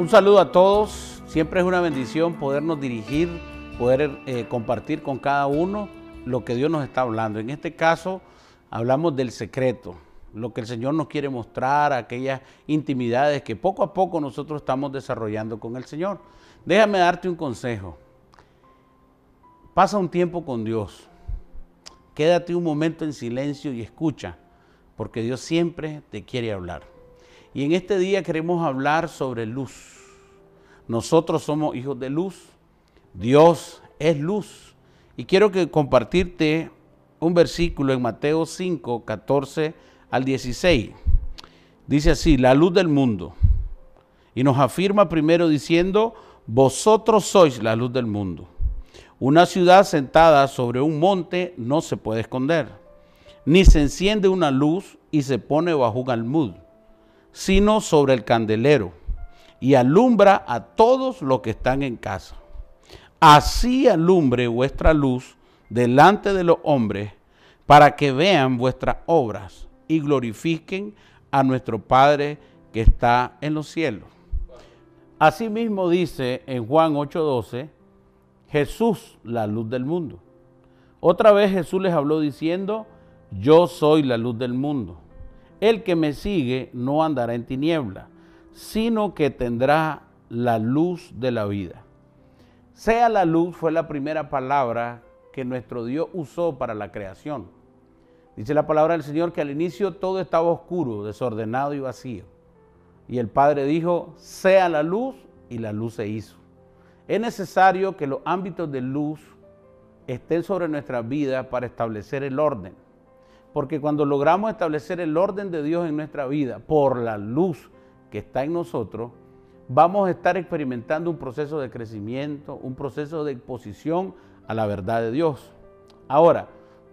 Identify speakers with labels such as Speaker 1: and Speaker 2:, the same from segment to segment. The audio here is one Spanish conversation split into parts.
Speaker 1: Un saludo a todos. Siempre es una bendición podernos dirigir, poder eh, compartir con cada uno lo que Dios nos está hablando. En este caso, hablamos del secreto, lo que el Señor nos quiere mostrar, aquellas intimidades que poco a poco nosotros estamos desarrollando con el Señor. Déjame darte un consejo. Pasa un tiempo con Dios. Quédate un momento en silencio y escucha, porque Dios siempre te quiere hablar. Y en este día queremos hablar sobre luz. Nosotros somos hijos de luz. Dios es luz. Y quiero que compartirte un versículo en Mateo 5, 14 al 16. Dice así, la luz del mundo. Y nos afirma primero diciendo, vosotros sois la luz del mundo. Una ciudad sentada sobre un monte no se puede esconder, ni se enciende una luz y se pone bajo un almud sino sobre el candelero, y alumbra a todos los que están en casa. Así alumbre vuestra luz delante de los hombres, para que vean vuestras obras y glorifiquen a nuestro Padre que está en los cielos. Asimismo dice en Juan 8:12, Jesús, la luz del mundo. Otra vez Jesús les habló diciendo, yo soy la luz del mundo. El que me sigue no andará en tiniebla, sino que tendrá la luz de la vida. Sea la luz fue la primera palabra que nuestro Dios usó para la creación. Dice la palabra del Señor que al inicio todo estaba oscuro, desordenado y vacío. Y el Padre dijo, sea la luz, y la luz se hizo. Es necesario que los ámbitos de luz estén sobre nuestra vida para establecer el orden. Porque cuando logramos establecer el orden de Dios en nuestra vida por la luz que está en nosotros, vamos a estar experimentando un proceso de crecimiento, un proceso de exposición a la verdad de Dios. Ahora,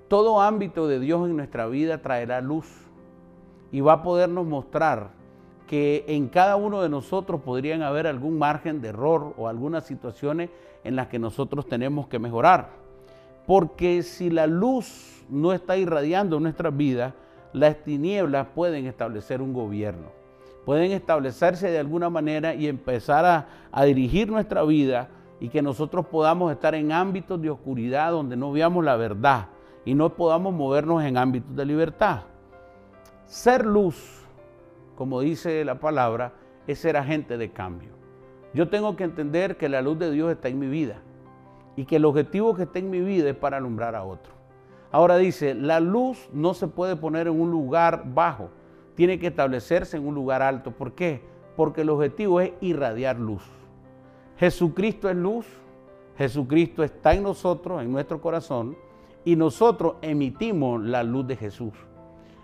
Speaker 1: todo ámbito de Dios en nuestra vida traerá luz y va a podernos mostrar que en cada uno de nosotros podrían haber algún margen de error o algunas situaciones en las que nosotros tenemos que mejorar. Porque si la luz no está irradiando nuestras vidas, las tinieblas pueden establecer un gobierno. Pueden establecerse de alguna manera y empezar a, a dirigir nuestra vida y que nosotros podamos estar en ámbitos de oscuridad donde no veamos la verdad y no podamos movernos en ámbitos de libertad. Ser luz, como dice la palabra, es ser agente de cambio. Yo tengo que entender que la luz de Dios está en mi vida y que el objetivo que está en mi vida es para alumbrar a otros. Ahora dice, la luz no se puede poner en un lugar bajo, tiene que establecerse en un lugar alto. ¿Por qué? Porque el objetivo es irradiar luz. Jesucristo es luz, Jesucristo está en nosotros, en nuestro corazón, y nosotros emitimos la luz de Jesús.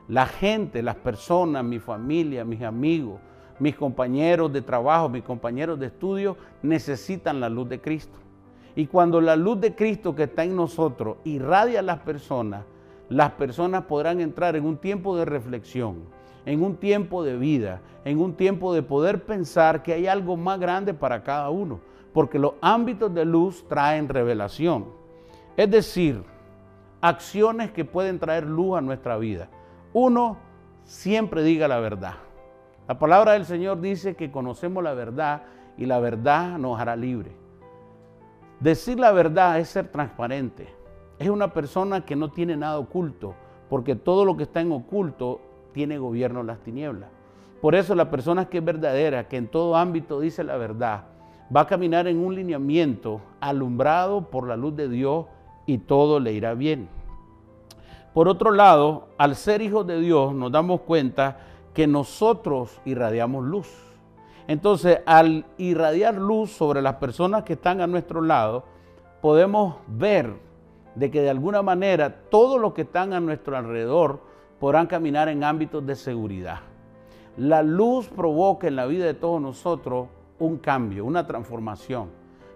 Speaker 1: La gente, las personas, mi familia, mis amigos, mis compañeros de trabajo, mis compañeros de estudio, necesitan la luz de Cristo. Y cuando la luz de Cristo que está en nosotros irradia a las personas, las personas podrán entrar en un tiempo de reflexión, en un tiempo de vida, en un tiempo de poder pensar que hay algo más grande para cada uno, porque los ámbitos de luz traen revelación. Es decir, acciones que pueden traer luz a nuestra vida. Uno, siempre diga la verdad. La palabra del Señor dice que conocemos la verdad y la verdad nos hará libre. Decir la verdad es ser transparente. Es una persona que no tiene nada oculto, porque todo lo que está en oculto tiene gobierno en las tinieblas. Por eso la persona que es verdadera, que en todo ámbito dice la verdad, va a caminar en un lineamiento alumbrado por la luz de Dios y todo le irá bien. Por otro lado, al ser hijos de Dios nos damos cuenta que nosotros irradiamos luz. Entonces, al irradiar luz sobre las personas que están a nuestro lado, podemos ver de que de alguna manera todos los que están a nuestro alrededor podrán caminar en ámbitos de seguridad. La luz provoca en la vida de todos nosotros un cambio, una transformación,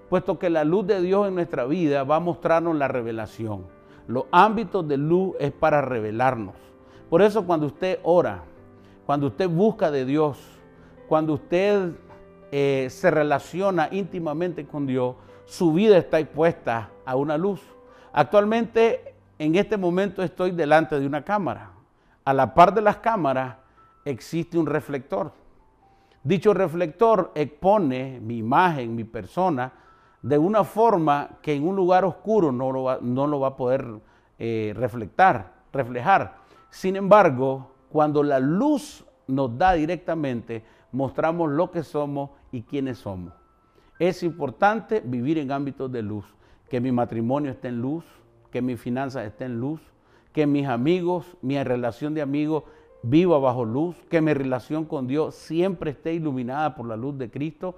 Speaker 1: puesto que la luz de Dios en nuestra vida va a mostrarnos la revelación. Los ámbitos de luz es para revelarnos. Por eso cuando usted ora, cuando usted busca de Dios, cuando usted eh, se relaciona íntimamente con Dios, su vida está expuesta a una luz. Actualmente, en este momento estoy delante de una cámara. A la par de las cámaras existe un reflector. Dicho reflector expone mi imagen, mi persona, de una forma que en un lugar oscuro no lo va, a poder eh, reflejar. Sin embargo, cuando la luz nos da directamente, mostramos lo que somos y quiénes somos. Es importante vivir en ámbitos de luz, que mi matrimonio esté en luz, que mi finanzas esté en luz, que mis amigos, mi relación de amigos viva bajo luz, que mi relación con Dios siempre esté iluminada por la luz de Cristo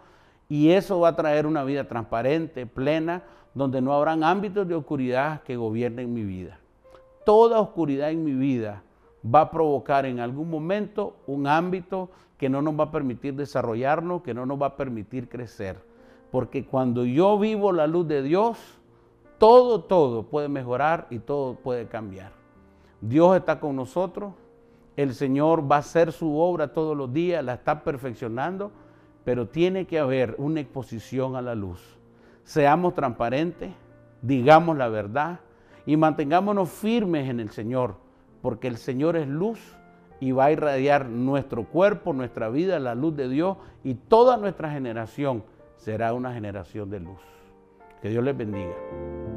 Speaker 1: y eso va a traer una vida transparente, plena, donde no habrán ámbitos de oscuridad que gobiernen mi vida. Toda oscuridad en mi vida va a provocar en algún momento un ámbito que no nos va a permitir desarrollarnos, que no nos va a permitir crecer. Porque cuando yo vivo la luz de Dios, todo, todo puede mejorar y todo puede cambiar. Dios está con nosotros, el Señor va a hacer su obra todos los días, la está perfeccionando, pero tiene que haber una exposición a la luz. Seamos transparentes, digamos la verdad y mantengámonos firmes en el Señor, porque el Señor es luz y va a irradiar nuestro cuerpo, nuestra vida, la luz de Dios y toda nuestra generación será una generación de luz. Que Dios les bendiga.